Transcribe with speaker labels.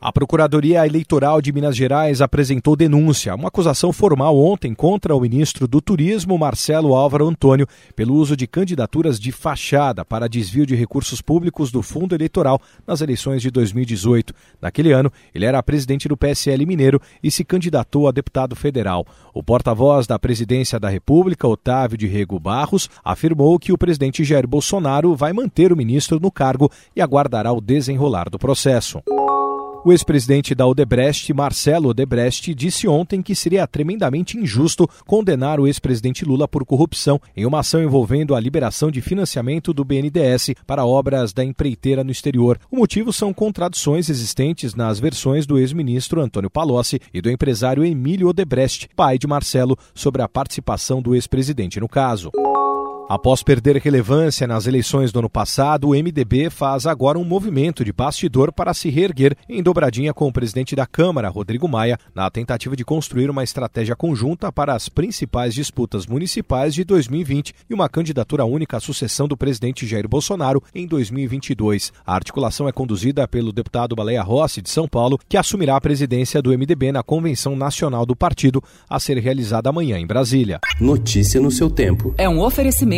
Speaker 1: A Procuradoria Eleitoral de Minas Gerais apresentou denúncia, uma acusação formal ontem contra o ministro do Turismo, Marcelo Álvaro Antônio, pelo uso de candidaturas de fachada para desvio de recursos públicos do fundo eleitoral nas eleições de 2018. Naquele ano, ele era presidente do PSL Mineiro e se candidatou a deputado federal. O porta-voz da Presidência da República, Otávio de Rego Barros, afirmou que o presidente Jair Bolsonaro vai manter o ministro no cargo e aguardará o desenrolar do processo. O ex-presidente da Odebrecht, Marcelo Odebrecht, disse ontem que seria tremendamente injusto condenar o ex-presidente Lula por corrupção em uma ação envolvendo a liberação de financiamento do BNDES para obras da empreiteira no exterior. O motivo são contradições existentes nas versões do ex-ministro Antônio Palocci e do empresário Emílio Odebrecht, pai de Marcelo, sobre a participação do ex-presidente no caso. Após perder relevância nas eleições do ano passado, o MDB faz agora um movimento de bastidor para se reerguer em dobradinha com o presidente da Câmara, Rodrigo Maia, na tentativa de construir uma estratégia conjunta para as principais disputas municipais de 2020 e uma candidatura única à sucessão do presidente Jair Bolsonaro em 2022. A articulação é conduzida pelo deputado Baleia Rossi, de São Paulo, que assumirá a presidência do MDB na Convenção Nacional do Partido, a ser realizada amanhã em Brasília.
Speaker 2: Notícia no seu tempo.
Speaker 3: É um oferecimento